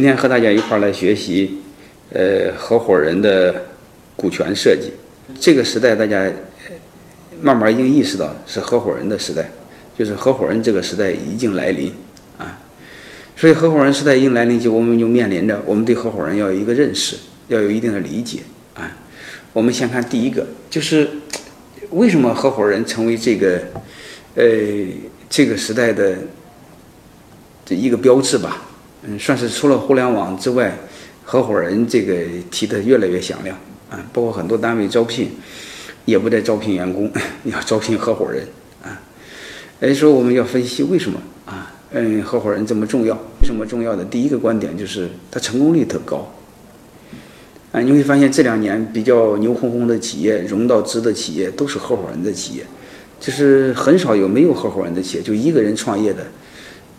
今天和大家一块儿来学习，呃，合伙人的股权设计。这个时代，大家慢慢已经意识到是合伙人的时代，就是合伙人这个时代已经来临啊。所以，合伙人时代已经来临，就我们就面临着我们对合伙人要有一个认识，要有一定的理解啊。我们先看第一个，就是为什么合伙人成为这个呃这个时代的这一个标志吧。嗯，算是除了互联网之外，合伙人这个提的越来越响亮啊。包括很多单位招聘，也不再招聘员工，要招聘合伙人啊。哎，说我们要分析为什么啊？嗯，合伙人这么重要？为什么重要的？第一个观点就是它成功率特高啊。你会发现这两年比较牛哄哄的企业、融到资的企业都是合伙人的企业，就是很少有没有合伙人的企业，就一个人创业的。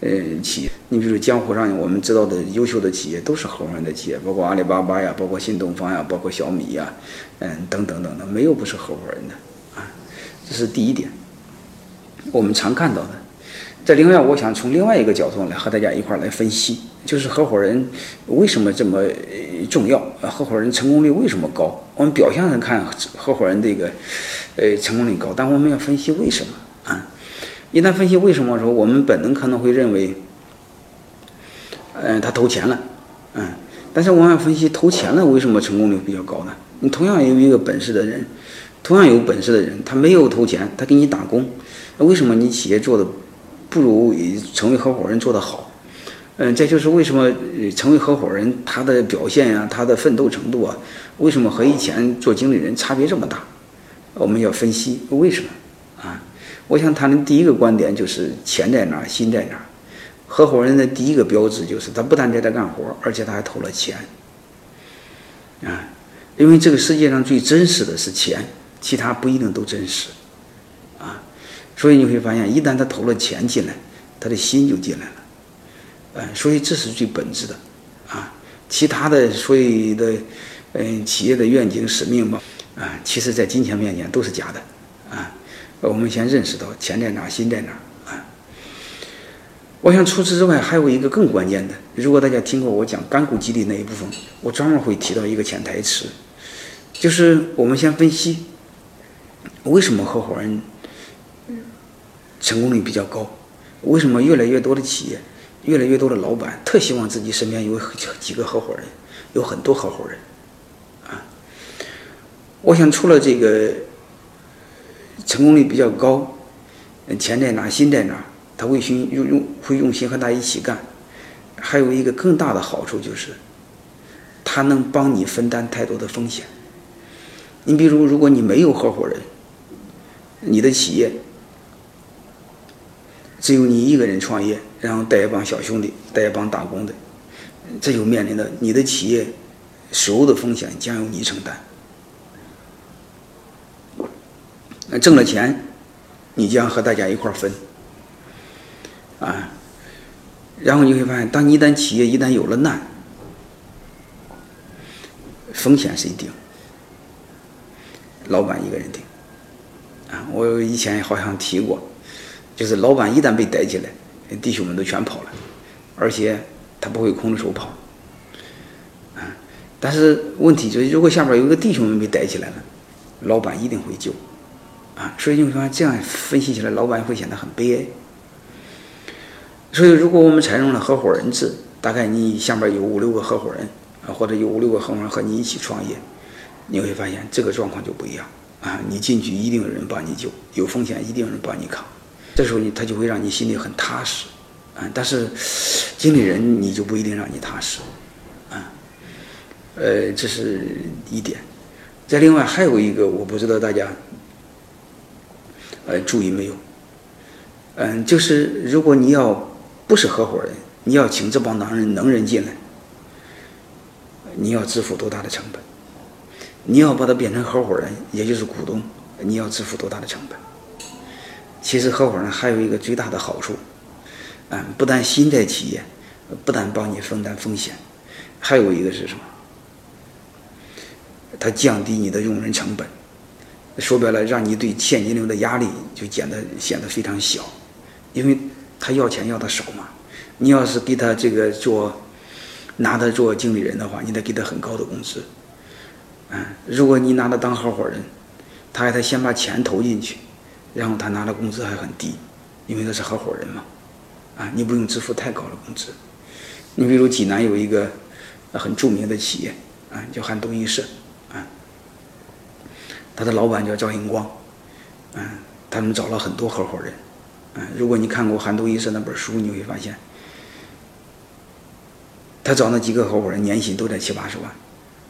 呃，企业，你比如江湖上我们知道的优秀的企业都是合伙人的企业，包括阿里巴巴呀，包括新东方呀，包括小米呀，嗯，等等等等，没有不是合伙人的啊，这是第一点，我们常看到的。在另外，我想从另外一个角度来和大家一块来分析，就是合伙人为什么这么重要？合伙人成功率为什么高？我们表象上看合伙人这个呃成功率高，但我们要分析为什么啊？一旦分析为什么说，我们本能可能会认为，嗯，他投钱了，嗯，但是我们要分析投钱了为什么成功率比较高呢？你同样有一个本事的人，同样有本事的人，他没有投钱，他给你打工，那为什么你企业做的不如成为合伙人做得好？嗯，这就是为什么成为合伙人他的表现呀，他的奋斗程度啊，为什么和以前做经理人差别这么大？我们要分析为什么啊？我想谈的第一个观点就是钱在哪儿，心在哪儿。合伙人的第一个标志就是他不但在这干活，而且他还投了钱。啊，因为这个世界上最真实的是钱，其他不一定都真实。啊，所以你会发现，一旦他投了钱进来，他的心就进来了。嗯，所以这是最本质的。啊，其他的所有的嗯企业的愿景使命吧，啊，其实在金钱面前都是假的。我们先认识到钱在哪，心在哪啊！我想除此之外，还有一个更关键的。如果大家听过我讲干股激励那一部分，我专门会提到一个潜台词，就是我们先分析为什么合伙人成功率比较高，为什么越来越多的企业、越来越多的老板特希望自己身边有几个合伙人，有很多合伙人啊！我想除了这个。成功率比较高，钱在哪，心在哪，他会心用用会用心和他一起干。还有一个更大的好处就是，他能帮你分担太多的风险。你比如，如果你没有合伙人，你的企业只有你一个人创业，然后带一帮小兄弟，带一帮打工的，这就面临的你的企业所有的风险将由你承担。挣了钱，你将和大家一块分，啊，然后你会发现，当你一旦企业一旦有了难，风险谁顶？老板一个人顶，啊，我以前好像提过，就是老板一旦被逮起来，弟兄们都全跑了，而且他不会空着手跑，啊，但是问题就是，如果下边有一个弟兄们被逮起来了，老板一定会救。啊，所以你会发现这样分析起来，老板会显得很悲哀。所以，如果我们采用了合伙人制，大概你下面有五六个合伙人啊，或者有五六个合伙人和你一起创业，你会发现这个状况就不一样啊。你进去一定有人帮你救，有风险一定有人帮你扛，这时候你他就会让你心里很踏实啊。但是经理人你就不一定让你踏实啊。呃，这是一点。再另外还有一个，我不知道大家。呃，注意没有？嗯，就是如果你要不是合伙人，你要请这帮能人能人进来，你要支付多大的成本？你要把它变成合伙人，也就是股东，你要支付多大的成本？其实合伙人还有一个最大的好处，嗯，不但新在企业，不但帮你分担风险，还有一个是什么？它降低你的用人成本。说白了，让你对现金流的压力就显得显得非常小，因为他要钱要的少嘛。你要是给他这个做，拿他做经理人的话，你得给他很高的工资。嗯，如果你拿他当合伙人，他还得先把钱投进去，然后他拿的工资还很低，因为他是合伙人嘛。啊，你不用支付太高的工资。你比如济南有一个很著名的企业啊，叫韩东衣社啊，他的老板叫赵英光，嗯，他们找了很多合伙人，嗯，如果你看过韩都衣舍那本书，你会发现，他找那几个合伙人年薪都在七八十万，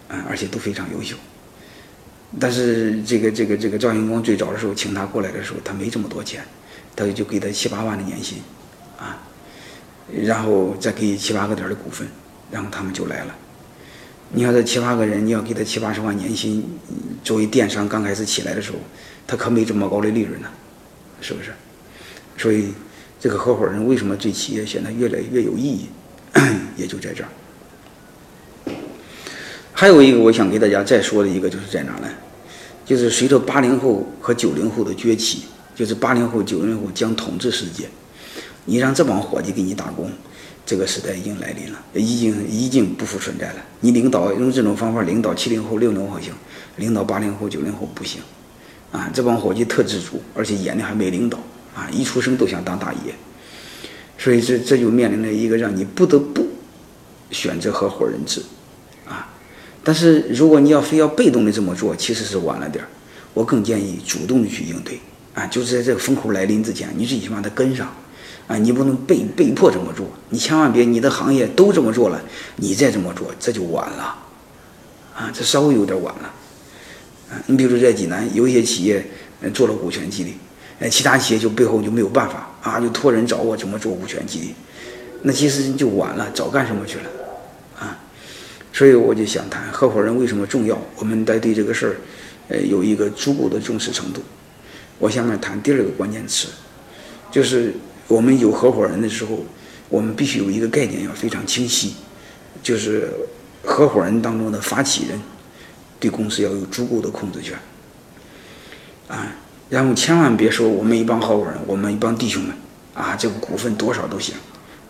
啊，而且都非常优秀。但是这个这个这个赵英光最早的时候请他过来的时候，他没这么多钱，他就给他七八万的年薪，啊，然后再给七八个点的股份，然后他们就来了。你要这七八个人，你要给他七八十万年薪，作为电商刚开始起来的时候，他可没这么高的利润呢，是不是？所以这个合伙人为什么对企业现在越来越有意义，也就在这儿。还有一个我想给大家再说的一个就是在哪呢？就是随着八零后和九零后的崛起，就是八零后、九零后将统治世界，你让这帮伙计给你打工，这个时代已经来临了，已经已经不复存在了。你领导用这种方法领导七零后、六零后行，领导八零后、九零后不行。啊，这帮伙计特知足，而且眼里还没领导啊，一出生都想当大爷，所以这这就面临了一个让你不得不选择合伙人制。啊但是如果你要非要被动的这么做，其实是晚了点儿。我更建议主动的去应对啊，就是在这个风口来临之前，你最起码得跟上啊，你不能被被迫这么做，你千万别你的行业都这么做了，你再这么做这就晚了啊，这稍微有点晚了啊。你比如说在济南有一些企业做了股权激励，呃，其他企业就背后就没有办法啊，就托人找我怎么做股权激励，那其实就晚了，早干什么去了？啊所以我就想谈合伙人为什么重要，我们得对这个事儿，呃，有一个足够的重视程度。我下面谈第二个关键词，就是我们有合伙人的时候，我们必须有一个概念要非常清晰，就是合伙人当中的发起人对公司要有足够的控制权，啊，然后千万别说我们一帮合伙人，我们一帮弟兄们，啊，这个股份多少都行，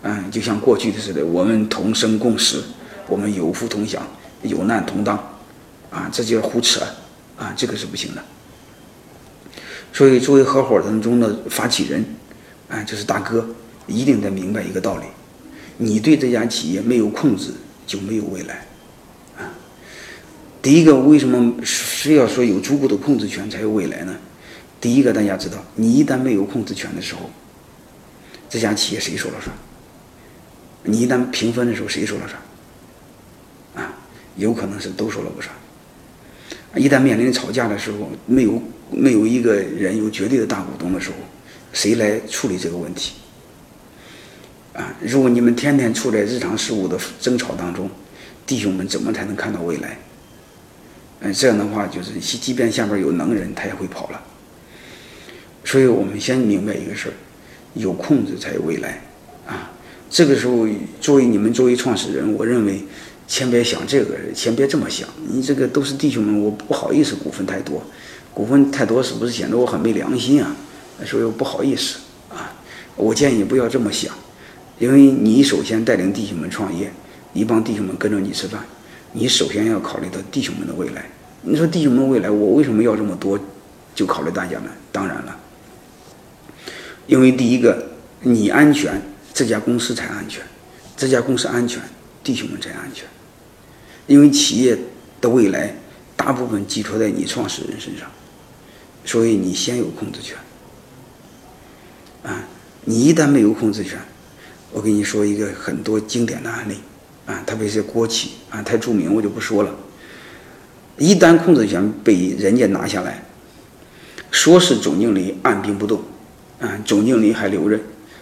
嗯，就像过去的似的，我们同生共死。我们有福同享，有难同当，啊，这叫胡扯，啊，这个是不行的。所以，作为合伙人中的发起人，啊，就是大哥，一定得明白一个道理：你对这家企业没有控制，就没有未来。啊，第一个，为什么非要说有足够的控制权才有未来呢？第一个，大家知道，你一旦没有控制权的时候，这家企业谁说了算？你一旦平分的时候，谁说了算？啊有可能是都说了不算。一旦面临吵架的时候，没有没有一个人有绝对的大股东的时候，谁来处理这个问题？啊，如果你们天天处在日常事务的争吵当中，弟兄们怎么才能看到未来？嗯，这样的话就是，即便下边有能人，他也会跑了。所以我们先明白一个事儿：有控制才有未来。啊，这个时候作为你们作为创始人，我认为。先别想这个，先别这么想。你这个都是弟兄们，我不好意思股份太多，股份太多是不是显得我很没良心啊？所以我不好意思啊。我建议你不要这么想，因为你首先带领弟兄们创业，一帮弟兄们跟着你吃饭，你首先要考虑到弟兄们的未来。你说弟兄们未来，我为什么要这么多？就考虑大家呢？当然了，因为第一个，你安全，这家公司才安全；这家公司安全，弟兄们才安全。因为企业的未来大部分寄托在你创始人身上，所以你先有控制权。啊，你一旦没有控制权，我跟你说一个很多经典的案例，啊，特别是国企啊，太著名我就不说了。一旦控制权被人家拿下来，说是总经理按兵不动，啊，总经理还留任，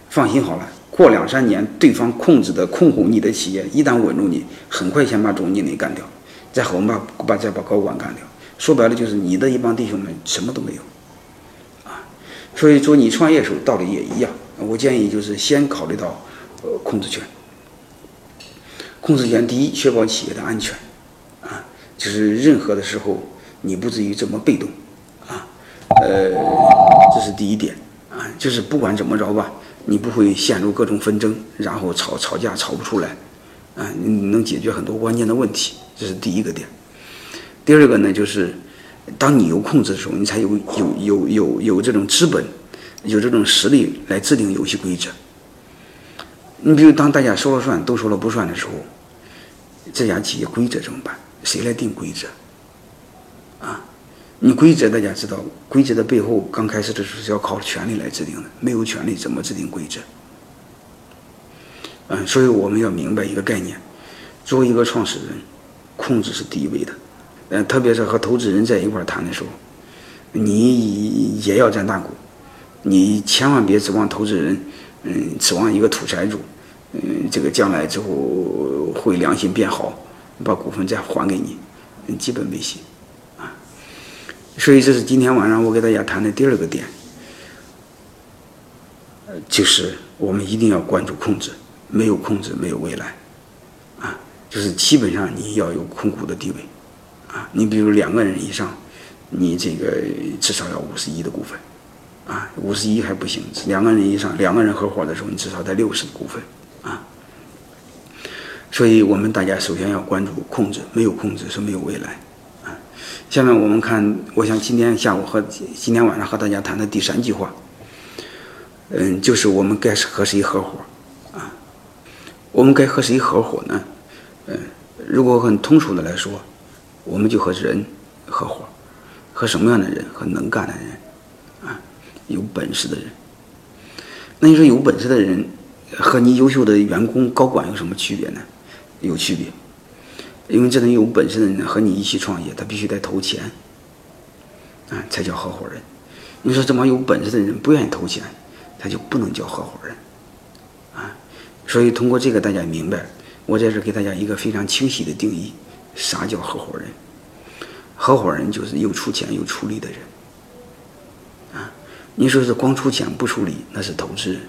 放心好了。过两三年，对方控制的控股你的企业一旦稳住你，很快先把总经理干掉，再后把把再把高管干掉。说白了就是你的一帮弟兄们什么都没有，所以说你创业时候道理也一样。我建议就是先考虑到呃控制权，控制权第一确保企业的安全，啊，就是任何的时候你不至于这么被动，啊，呃，这是第一点，啊，就是不管怎么着吧。你不会陷入各种纷争，然后吵吵架吵不出来，啊，你能解决很多关键的问题，这是第一个点。第二个呢，就是当你有控制的时候，你才有有有有有这种资本，有这种实力来制定游戏规则。你比如当大家说了算，都说了不算的时候，这家企业规则怎么办？谁来定规则？啊，你规则大家知道，规则的背后刚开始的时候是要靠权力来制定的，没有权力怎么制定规则？嗯，所以我们要明白一个概念：作为一个创始人，控制是第一位的。嗯，特别是和投资人在一块谈的时候，你也要占大股，你千万别指望投资人，嗯，指望一个土财主，嗯，这个将来之后会良心变好，把股份再还给你，基本没戏啊。所以这是今天晚上我给大家谈的第二个点，就是我们一定要关注控制，没有控制没有未来，啊，就是基本上你要有控股的地位。啊，你比如两个人以上，你这个至少要五十一的股份，啊，五十一还不行，两个人以上，两个人合伙的时候，你至少得六十的股份，啊。所以我们大家首先要关注控制，没有控制是没有未来，啊。下面我们看，我想今天下午和今天晚上和大家谈的第三句话，嗯，就是我们该和谁合伙，啊，我们该和谁合伙呢？嗯，如果很通俗的来说。我们就和人合伙，和什么样的人？和能干的人，啊，有本事的人。那你说有本事的人和你优秀的员工、高管有什么区别呢？有区别，因为这种有本事的人和你一起创业，他必须得投钱，啊，才叫合伙人。你说这么有本事的人不愿意投钱，他就不能叫合伙人，啊。所以通过这个，大家明白，我在这给大家一个非常清晰的定义。啥叫合伙人？合伙人就是又出钱又出力的人，啊，你说是光出钱不出力，那是投资人；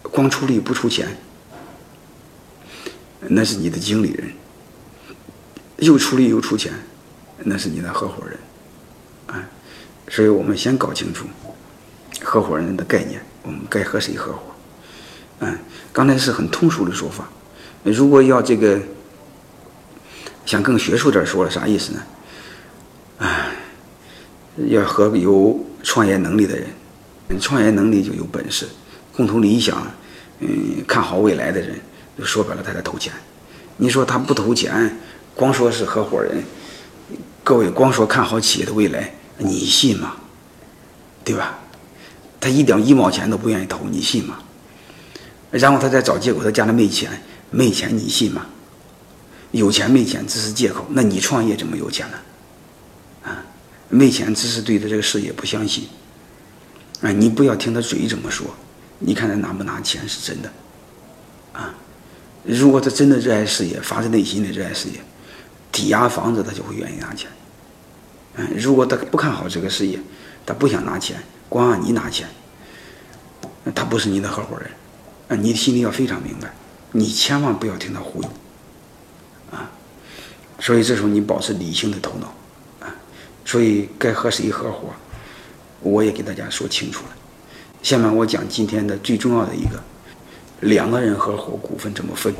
光出力不出钱，那是你的经理人；又出力又出钱，那是你的合伙人，啊，所以我们先搞清楚合伙人的概念，我们该和谁合伙？嗯，刚才是很通俗的说法，如果要这个。想更学术点说了，啥意思呢？哎，要和有创业能力的人，创业能力就有本事，共同理想，嗯，看好未来的人，就说白了，他在投钱。你说他不投钱，光说是合伙人，各位光说看好企业的未来，你信吗？对吧？他一点一毛钱都不愿意投，你信吗？然后他再找借口，他家里没钱，没钱，你信吗？有钱没钱只是借口，那你创业怎么有钱呢？啊，没钱只是对他这个事业不相信。啊，你不要听他嘴怎么说，你看他拿不拿钱是真的。啊，如果他真的热爱事业，发自内心的热爱事业，抵押房子他就会愿意拿钱。嗯，如果他不看好这个事业，他不想拿钱，光让你拿钱，他不是你的合伙人。啊，你心里要非常明白，你千万不要听他忽悠。所以这时候你保持理性的头脑，啊，所以该和谁合伙，我也给大家说清楚了。下面我讲今天的最重要的一个，两个人合伙股份怎么分？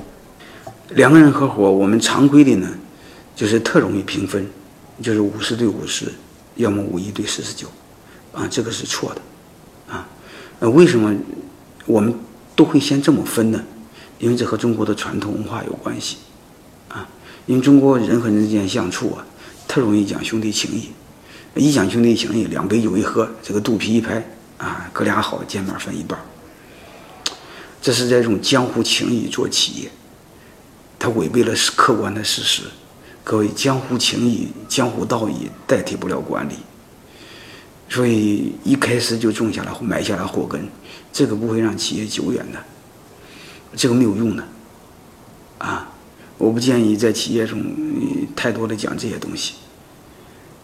两个人合伙，我们常规的呢，就是特容易平分，就是五十对五十，要么五一对四十九，啊，这个是错的，啊，那为什么我们都会先这么分呢？因为这和中国的传统文化有关系。因为中国人和人之间相处啊，特容易讲兄弟情谊，一讲兄弟情谊，两杯酒一喝，这个肚皮一拍啊，哥俩好，见面分一半。这是这种江湖情谊做企业，它违背了客观的事实。各位，江湖情谊、江湖道义代替不了管理，所以一开始就种下了、埋下了祸根，这个不会让企业久远的，这个没有用的，我不建议在企业中太多的讲这些东西。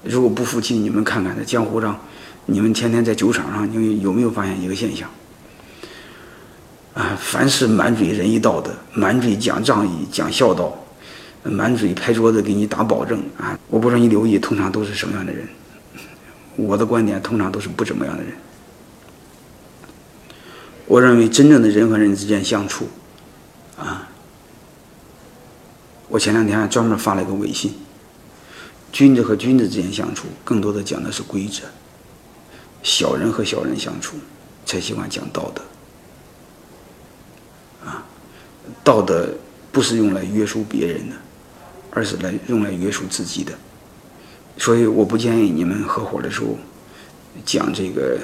如果不服气，你们看看在江湖上，你们天天在酒场上，你们有没有发现一个现象？啊，凡是满嘴仁义道德、满嘴讲仗义、讲孝道、满嘴拍桌子给你打保证啊，我不知道你留意，通常都是什么样的人？我的观点，通常都是不怎么样的人。我认为，真正的人和人之间相处，啊。我前两天还专门发了一个微信。君子和君子之间相处，更多的讲的是规则；小人和小人相处，才喜欢讲道德。啊，道德不是用来约束别人的，而是来用来约束自己的。所以，我不建议你们合伙的时候讲这个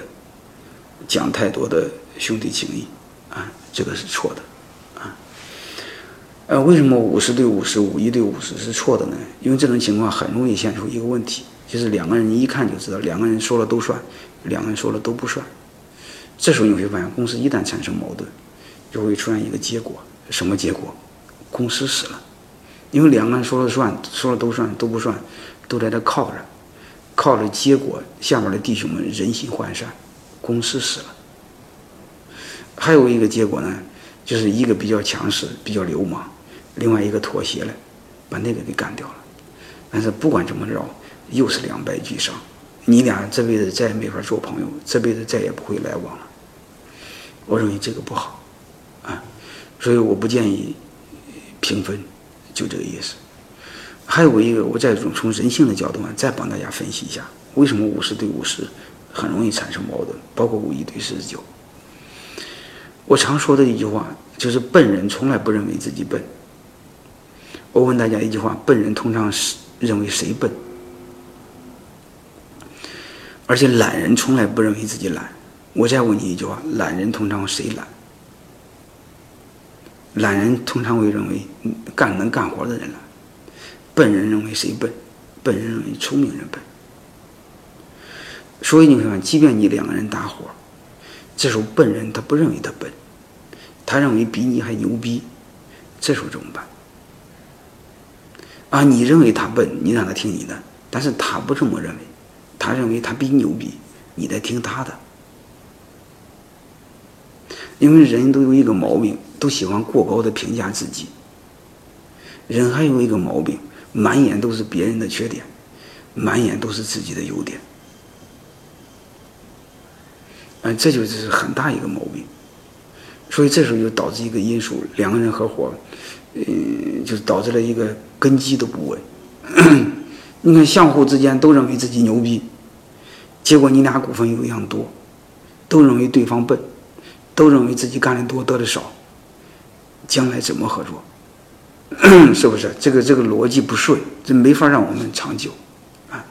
讲太多的兄弟情谊，啊，这个是错的。呃，为什么五十对五十，五一对五十是错的呢？因为这种情况很容易显出一个问题，就是两个人一看就知道，两个人说了都算，两个人说了都不算。这时候你会发现，公司一旦产生矛盾，就会出现一个结果，什么结果？公司死了，因为两个人说了算，说了都算，都不算，都在这靠着，靠着结果，下面的弟兄们人心涣散，公司死了。还有一个结果呢？就是一个比较强势、比较流氓，另外一个妥协了，把那个给干掉了。但是不管怎么着，又是两败俱伤。你俩这辈子再也没法做朋友，这辈子再也不会来往了。我认为这个不好，啊，所以我不建议平分，就这个意思。还有一个，我再从人性的角度啊，再帮大家分析一下，为什么五十对五十很容易产生矛盾，包括五一对四十九。我常说的一句话就是：笨人从来不认为自己笨。我问大家一句话：笨人通常是认为谁笨？而且懒人从来不认为自己懒。我再问你一句话：懒人通常谁懒？懒人通常会认为干能干活的人懒。笨人认为谁笨？笨人认为聪明人笨。所以你看，即便你两个人搭伙。这时候笨人他不认为他笨，他认为比你还牛逼，这时候怎么办？啊，你认为他笨，你让他听你的，但是他不这么认为，他认为他比你牛逼，你得听他的。因为人都有一个毛病，都喜欢过高的评价自己。人还有一个毛病，满眼都是别人的缺点，满眼都是自己的优点。嗯，这就是很大一个毛病，所以这时候就导致一个因素：两个人合伙，嗯，就导致了一个根基都不稳。你看，相互之间都认为自己牛逼，结果你俩股份又一样多，都认为对方笨，都认为自己干的多得的少，将来怎么合作？是不是？这个这个逻辑不顺，这没法让我们长久啊。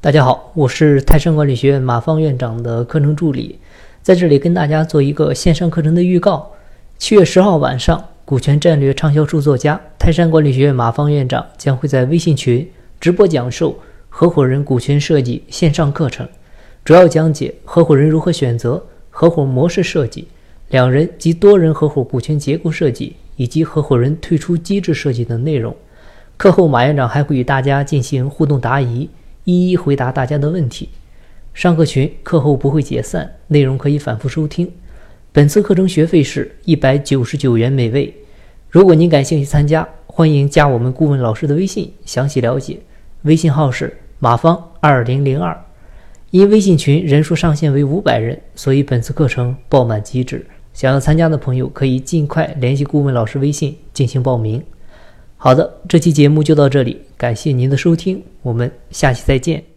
大家好，我是泰山管理学院马方院长的课程助理，在这里跟大家做一个线上课程的预告。七月十号晚上，股权战略畅销书作家泰山管理学院马方院长将会在微信群直播讲授合伙人股权设计线上课程，主要讲解合伙人如何选择、合伙模式设计、两人及多人合伙股权结构设计以及合伙人退出机制设计等内容。课后，马院长还会与大家进行互动答疑。一一回答大家的问题。上课群课后不会解散，内容可以反复收听。本次课程学费是一百九十九元每位。如果您感兴趣参加，欢迎加我们顾问老师的微信详细了解。微信号是马方二零零二。因微信群人数上限为五百人，所以本次课程爆满即止。想要参加的朋友可以尽快联系顾问老师微信进行报名。好的，这期节目就到这里，感谢您的收听，我们下期再见。